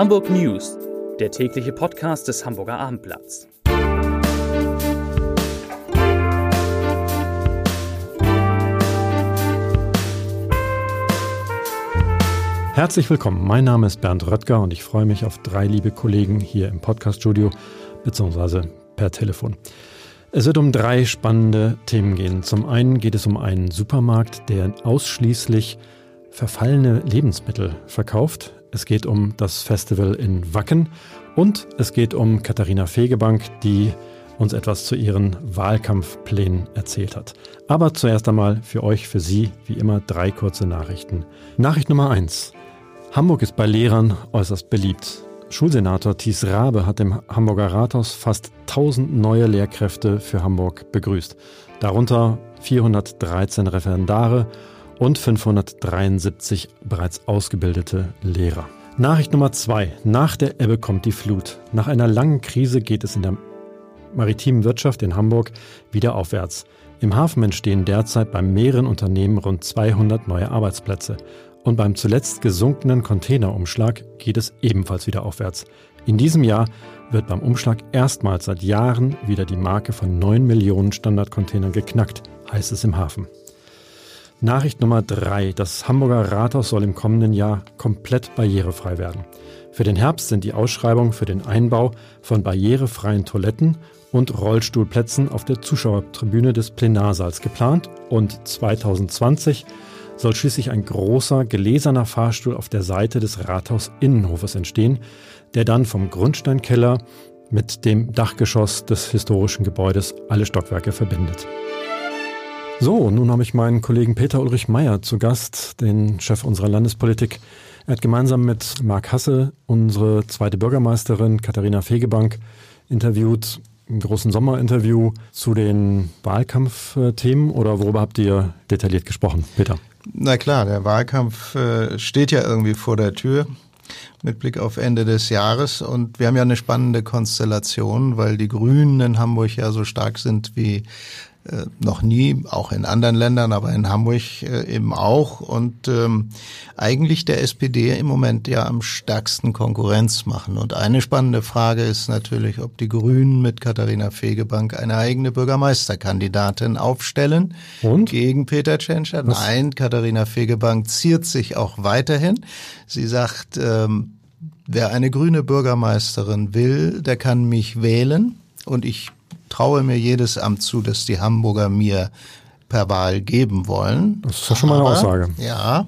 Hamburg News, der tägliche Podcast des Hamburger Abendblatts. Herzlich willkommen. Mein Name ist Bernd Röttger und ich freue mich auf drei liebe Kollegen hier im Podcaststudio bzw. per Telefon. Es wird um drei spannende Themen gehen. Zum einen geht es um einen Supermarkt, der ausschließlich verfallene Lebensmittel verkauft. Es geht um das Festival in Wacken und es geht um Katharina Fegebank, die uns etwas zu ihren Wahlkampfplänen erzählt hat. Aber zuerst einmal für euch, für Sie, wie immer, drei kurze Nachrichten. Nachricht Nummer eins: Hamburg ist bei Lehrern äußerst beliebt. Schulsenator Thies Rabe hat im Hamburger Rathaus fast 1000 neue Lehrkräfte für Hamburg begrüßt. Darunter 413 Referendare und 573 bereits ausgebildete Lehrer. Nachricht Nummer zwei. Nach der Ebbe kommt die Flut. Nach einer langen Krise geht es in der maritimen Wirtschaft in Hamburg wieder aufwärts. Im Hafen entstehen derzeit bei mehreren Unternehmen rund 200 neue Arbeitsplätze. Und beim zuletzt gesunkenen Containerumschlag geht es ebenfalls wieder aufwärts. In diesem Jahr wird beim Umschlag erstmals seit Jahren wieder die Marke von 9 Millionen Standardcontainern geknackt, heißt es im Hafen. Nachricht Nummer drei: Das Hamburger Rathaus soll im kommenden Jahr komplett barrierefrei werden. Für den Herbst sind die Ausschreibungen für den Einbau von barrierefreien Toiletten und Rollstuhlplätzen auf der Zuschauertribüne des Plenarsaals geplant und 2020 soll schließlich ein großer gläserner Fahrstuhl auf der Seite des Rathaus-Innenhofes entstehen, der dann vom Grundsteinkeller mit dem Dachgeschoss des historischen Gebäudes alle Stockwerke verbindet. So, nun habe ich meinen Kollegen Peter Ulrich Meyer zu Gast, den Chef unserer Landespolitik. Er hat gemeinsam mit Marc Hasse unsere zweite Bürgermeisterin Katharina Fegebank interviewt, im großen Sommerinterview zu den Wahlkampfthemen oder worüber habt ihr detailliert gesprochen, Peter? Na klar, der Wahlkampf äh, steht ja irgendwie vor der Tür mit Blick auf Ende des Jahres. Und wir haben ja eine spannende Konstellation, weil die Grünen in Hamburg ja so stark sind wie äh, noch nie, auch in anderen Ländern, aber in Hamburg äh, eben auch. Und ähm, eigentlich der SPD im Moment ja am stärksten Konkurrenz machen. Und eine spannende Frage ist natürlich, ob die Grünen mit Katharina Fegebank eine eigene Bürgermeisterkandidatin aufstellen Und? gegen Peter Tschentscher. Nein, Katharina Fegebank ziert sich auch weiterhin. Sie sagt, ähm, wer eine grüne Bürgermeisterin will, der kann mich wählen. Und ich traue mir jedes Amt zu, das die Hamburger mir per Wahl geben wollen. Das ist ja schon mal eine Aber- Aussage. Ja,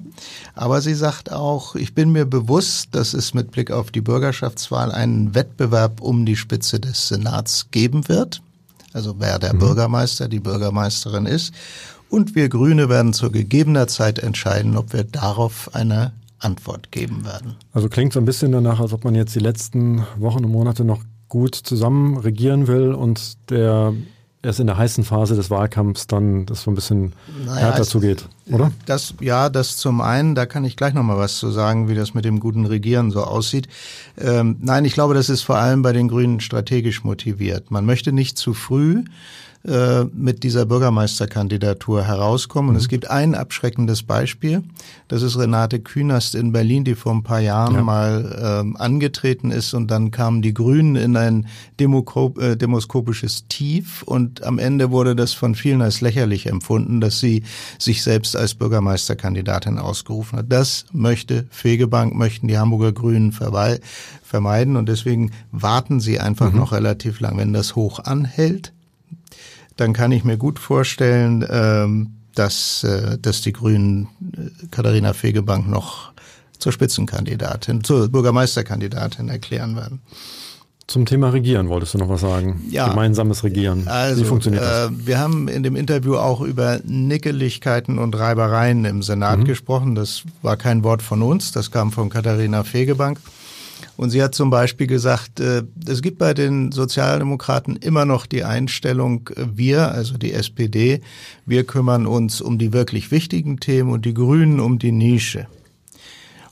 aber sie sagt auch, ich bin mir bewusst, dass es mit Blick auf die Bürgerschaftswahl einen Wettbewerb um die Spitze des Senats geben wird. Also wer Mhm. der Bürgermeister, die Bürgermeisterin ist. Und wir Grüne werden zu gegebener Zeit entscheiden, ob wir darauf eine Antwort geben werden. Also klingt so ein bisschen danach, als ob man jetzt die letzten Wochen und Monate noch gut zusammen regieren will und der erst in der heißen Phase des Wahlkampfs dann das so ein bisschen Naja, härter zugeht, oder? Das, ja, das zum einen, da kann ich gleich nochmal was zu sagen, wie das mit dem guten Regieren so aussieht. Ähm, nein, ich glaube, das ist vor allem bei den Grünen strategisch motiviert. Man möchte nicht zu früh äh, mit dieser Bürgermeisterkandidatur herauskommen. Und es gibt ein abschreckendes Beispiel. Das ist Renate Künast in Berlin, die vor ein paar Jahren Ja. mal ähm, angetreten ist und dann kamen die Grünen in ein Demoko äh, demoskopisches Tief und am Ende wurde das von vielen als lächerlich empfunden, dass sie sich selbst als Bürgermeisterkandidatin ausgerufen hat. Das möchte Fegebank, möchten die Hamburger Grünen vermeiden und deswegen warten sie einfach noch relativ lang. Wenn das hoch anhält, dann kann ich mir gut vorstellen, ähm, dass, äh, dass die Grünen äh, Katharina Fegebank noch zur Spitzenkandidatin, zur Bürgermeisterkandidatin erklären werden. Zum Thema Regieren wolltest du noch was sagen? Ja. Gemeinsames Regieren. Also, Wie funktioniert das? Äh, wir haben in dem Interview auch über Nickeligkeiten und Reibereien im Senat Mhm. gesprochen. Das war kein Wort von uns, das kam von Katharina Fegebank. Und sie hat zum Beispiel gesagt, äh, es gibt bei den Sozialdemokraten immer noch die Einstellung, äh, wir, also die SPD, wir kümmern uns um die wirklich wichtigen Themen und die Grünen um die Nische.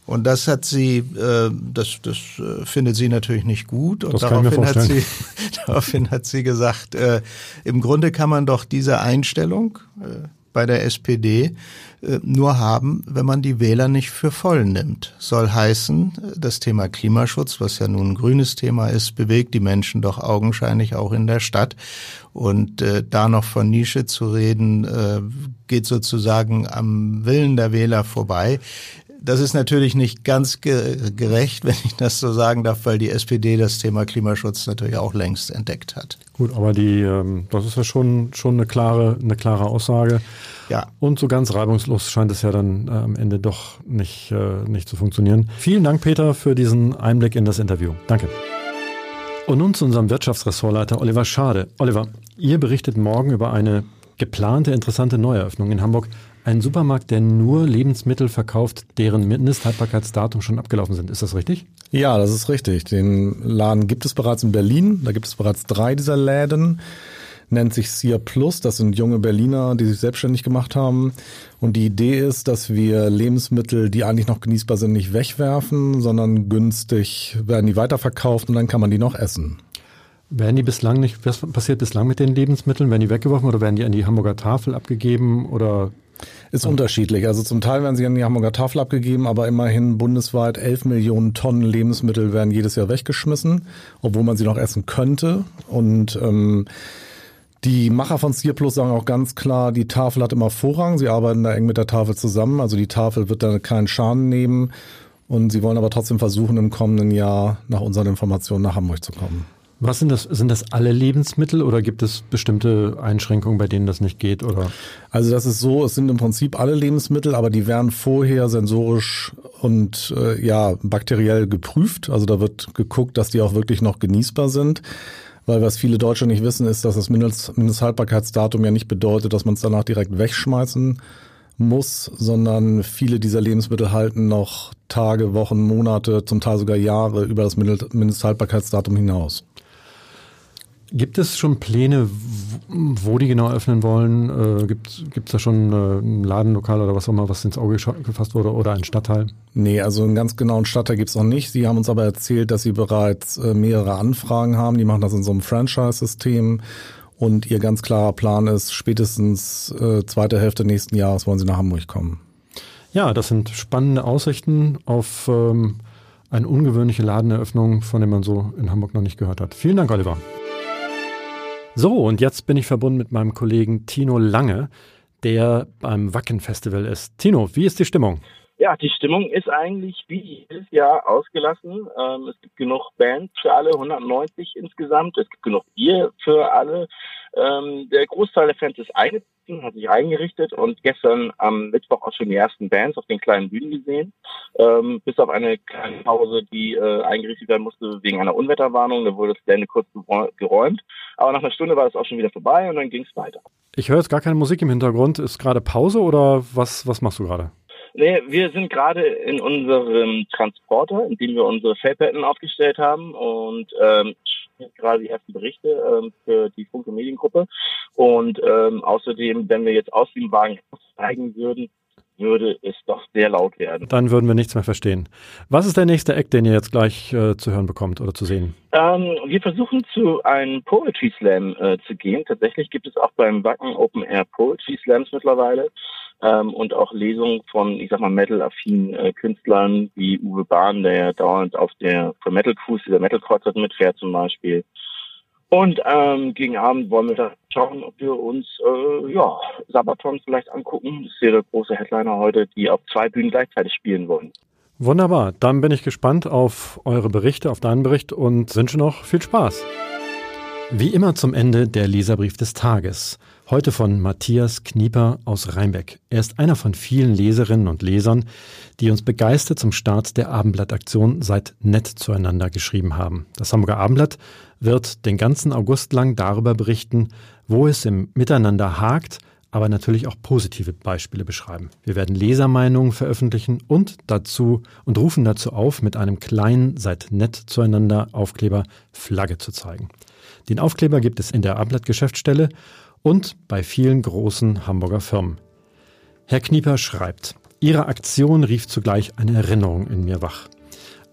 Und das hat sie, äh, das, das äh, findet sie natürlich nicht gut. Und Das kann ich mir daraufhin hat sie, daraufhin hat sie gesagt, äh, im Grunde kann man doch diese Einstellung, äh, bei der SPD äh, nur haben, wenn man die Wähler nicht für voll nimmt. Soll heißen, das Thema Klimaschutz, was ja nun ein grünes Thema ist, bewegt die Menschen doch augenscheinlich auch in der Stadt. Und äh, da noch von Nische zu reden, äh, geht sozusagen am Willen der Wähler vorbei. Das ist natürlich nicht ganz gerecht, wenn ich das so sagen darf, weil die SPD das Thema Klimaschutz natürlich auch längst entdeckt hat. Gut, aber die, ähm, das ist ja schon, schon eine klare, eine klare Aussage. Ja. Und so ganz reibungslos scheint es ja dann äh, am Ende doch nicht, äh, nicht zu funktionieren. Vielen Dank, Peter, für diesen Einblick in das Interview. Danke. Und nun zu unserem Wirtschaftsressortleiter Oliver Schade. Oliver, ihr berichtet morgen über eine geplante interessante Neueröffnung in Hamburg. Ein Supermarkt, der nur Lebensmittel verkauft, deren Mindesthaltbarkeitsdatum schon abgelaufen sind. Ist das richtig? Ja, das ist richtig. Den Laden gibt es bereits in Berlin. Da gibt es bereits drei dieser Läden. Nennt sich Sia Plus. Das sind junge Berliner, die sich selbstständig gemacht haben. Und die Idee ist, dass wir Lebensmittel, die eigentlich noch genießbar sind, nicht wegwerfen, sondern günstig werden die weiterverkauft und dann kann man die noch essen. Werden die bislang nicht, was passiert bislang mit den Lebensmitteln? Werden die weggeworfen oder werden die an die Hamburger Tafel abgegeben oder ist unterschiedlich. Also zum Teil werden sie an die Hamburger Tafel abgegeben, aber immerhin bundesweit 11 Millionen Tonnen Lebensmittel werden jedes Jahr weggeschmissen, obwohl man sie noch essen könnte. Und ähm, die Macher von Stier Plus sagen auch ganz klar, die Tafel hat immer Vorrang. Sie arbeiten da eng mit der Tafel zusammen. Also die Tafel wird da keinen Schaden nehmen. Und sie wollen aber trotzdem versuchen, im kommenden Jahr nach unseren Informationen nach Hamburg zu kommen. Was sind das? Sind das alle Lebensmittel oder gibt es bestimmte Einschränkungen, bei denen das nicht geht? Oder? Also das ist so, es sind im Prinzip alle Lebensmittel, aber die werden vorher sensorisch und äh, ja bakteriell geprüft. Also da wird geguckt, dass die auch wirklich noch genießbar sind. Weil was viele Deutsche nicht wissen, ist, dass das Mindest Mindesthaltbarkeitsdatum ja nicht bedeutet, dass man es danach direkt wegschmeißen muss, sondern viele dieser Lebensmittel halten noch Tage, Wochen, Monate, zum Teil sogar Jahre über das Mindesthaltbarkeitsdatum hinaus. Gibt es schon Pläne, wo die genau öffnen wollen? Äh, gibt es da schon äh, ein Ladenlokal oder was auch immer, was ins Auge gefasst wurde oder ein Stadtteil? Nee, also einen ganz genauen Stadtteil gibt es noch nicht. Sie haben uns aber erzählt, dass sie bereits äh, mehrere Anfragen haben. Die machen das in so einem Franchise-System. Und ihr ganz klarer Plan ist, spätestens äh, zweite Hälfte nächsten Jahres wollen sie nach Hamburg kommen. Ja, das sind spannende Aussichten auf ähm, eine ungewöhnliche Ladeneröffnung, von der man so in Hamburg noch nicht gehört hat. Vielen Dank, Oliver. So, und jetzt bin ich verbunden mit meinem Kollegen Tino Lange, der beim Wacken Festival ist. Tino, wie ist die Stimmung? Ja, die Stimmung ist eigentlich wie jedes Jahr ausgelassen. Ähm, es gibt genug Bands für alle, 190 insgesamt. Es gibt genug Bier für alle. Ähm, der Großteil der Fans ist eingezogen, hat sich eingerichtet und gestern am Mittwoch auch schon die ersten Bands auf den kleinen Bühnen gesehen. Ähm, bis auf eine kleine Pause, die äh, eingerichtet werden musste wegen einer Unwetterwarnung. Da wurde das Gelände kurz geräumt. Aber nach einer Stunde war es auch schon wieder vorbei und dann ging es weiter. Ich höre jetzt gar keine Musik im Hintergrund. Ist gerade Pause oder was, was machst du gerade? Nee, wir sind gerade in unserem Transporter, in dem wir unsere Fellplatten aufgestellt haben und ähm, gerade die ersten Berichte ähm, für die Funke Mediengruppe. Und ähm, außerdem, wenn wir jetzt aus dem Wagen steigen würden, würde es doch sehr laut werden. Dann würden wir nichts mehr verstehen. Was ist der nächste Act, den ihr jetzt gleich äh, zu hören bekommt oder zu sehen? Ähm, wir versuchen zu einem Poetry Slam äh, zu gehen. Tatsächlich gibt es auch beim Wacken Open Air Poetry Slams mittlerweile ähm, und auch Lesungen von, ich sag mal, metal-affinen äh, Künstlern wie Uwe Bahn, der ja dauernd auf der für Metal Cruise, dieser Metal Concert mitfährt zum Beispiel. Und ähm, gegen Abend wollen wir da schauen, ob wir uns äh, ja, Sabaton vielleicht angucken. Das ist ja der große Headliner heute, die auf zwei Bühnen gleichzeitig spielen wollen. Wunderbar, dann bin ich gespannt auf eure Berichte, auf deinen Bericht und wünsche noch viel Spaß. Wie immer zum Ende der Leserbrief des Tages. Heute von Matthias Knieper aus Rheinbeck. Er ist einer von vielen Leserinnen und Lesern, die uns begeistert zum Start der Abendblattaktion Seid nett zueinander geschrieben haben. Das Hamburger Abendblatt wird den ganzen August lang darüber berichten, wo es im Miteinander hakt, aber natürlich auch positive Beispiele beschreiben. Wir werden Lesermeinungen veröffentlichen und dazu und rufen dazu auf, mit einem kleinen Seid nett zueinander Aufkleber Flagge zu zeigen. Den Aufkleber gibt es in der Abendblatt-Geschäftsstelle und bei vielen großen Hamburger Firmen. Herr Knieper schreibt, Ihre Aktion rief zugleich eine Erinnerung in mir wach,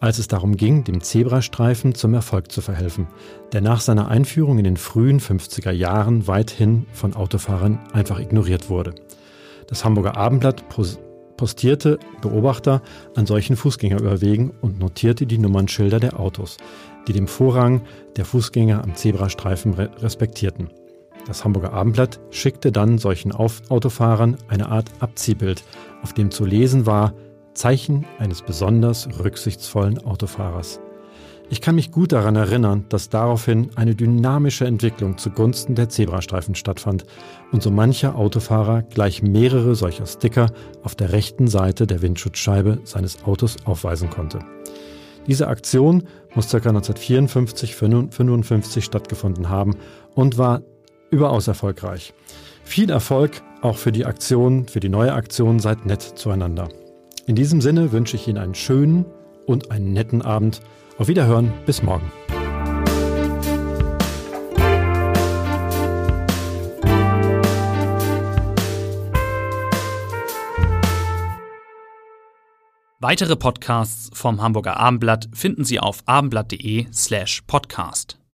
als es darum ging, dem Zebrastreifen zum Erfolg zu verhelfen, der nach seiner Einführung in den frühen 50er Jahren weithin von Autofahrern einfach ignoriert wurde. Das Hamburger Abendblatt postierte Beobachter an solchen Fußgängerüberwegen und notierte die Nummernschilder der Autos, die dem Vorrang der Fußgänger am Zebrastreifen respektierten. Das Hamburger Abendblatt schickte dann solchen Autofahrern eine Art Abziehbild, auf dem zu lesen war Zeichen eines besonders rücksichtsvollen Autofahrers. Ich kann mich gut daran erinnern, dass daraufhin eine dynamische Entwicklung zugunsten der Zebrastreifen stattfand und so mancher Autofahrer gleich mehrere solcher Sticker auf der rechten Seite der Windschutzscheibe seines Autos aufweisen konnte. Diese Aktion muss ca. 1954-55 stattgefunden haben und war überaus erfolgreich. Viel Erfolg auch für die Aktion, für die neue Aktion Seid nett zueinander. In diesem Sinne wünsche ich Ihnen einen schönen und einen netten Abend auf Wiederhören, bis morgen. Weitere Podcasts vom Hamburger Abendblatt finden Sie auf abendblatt.de slash podcast.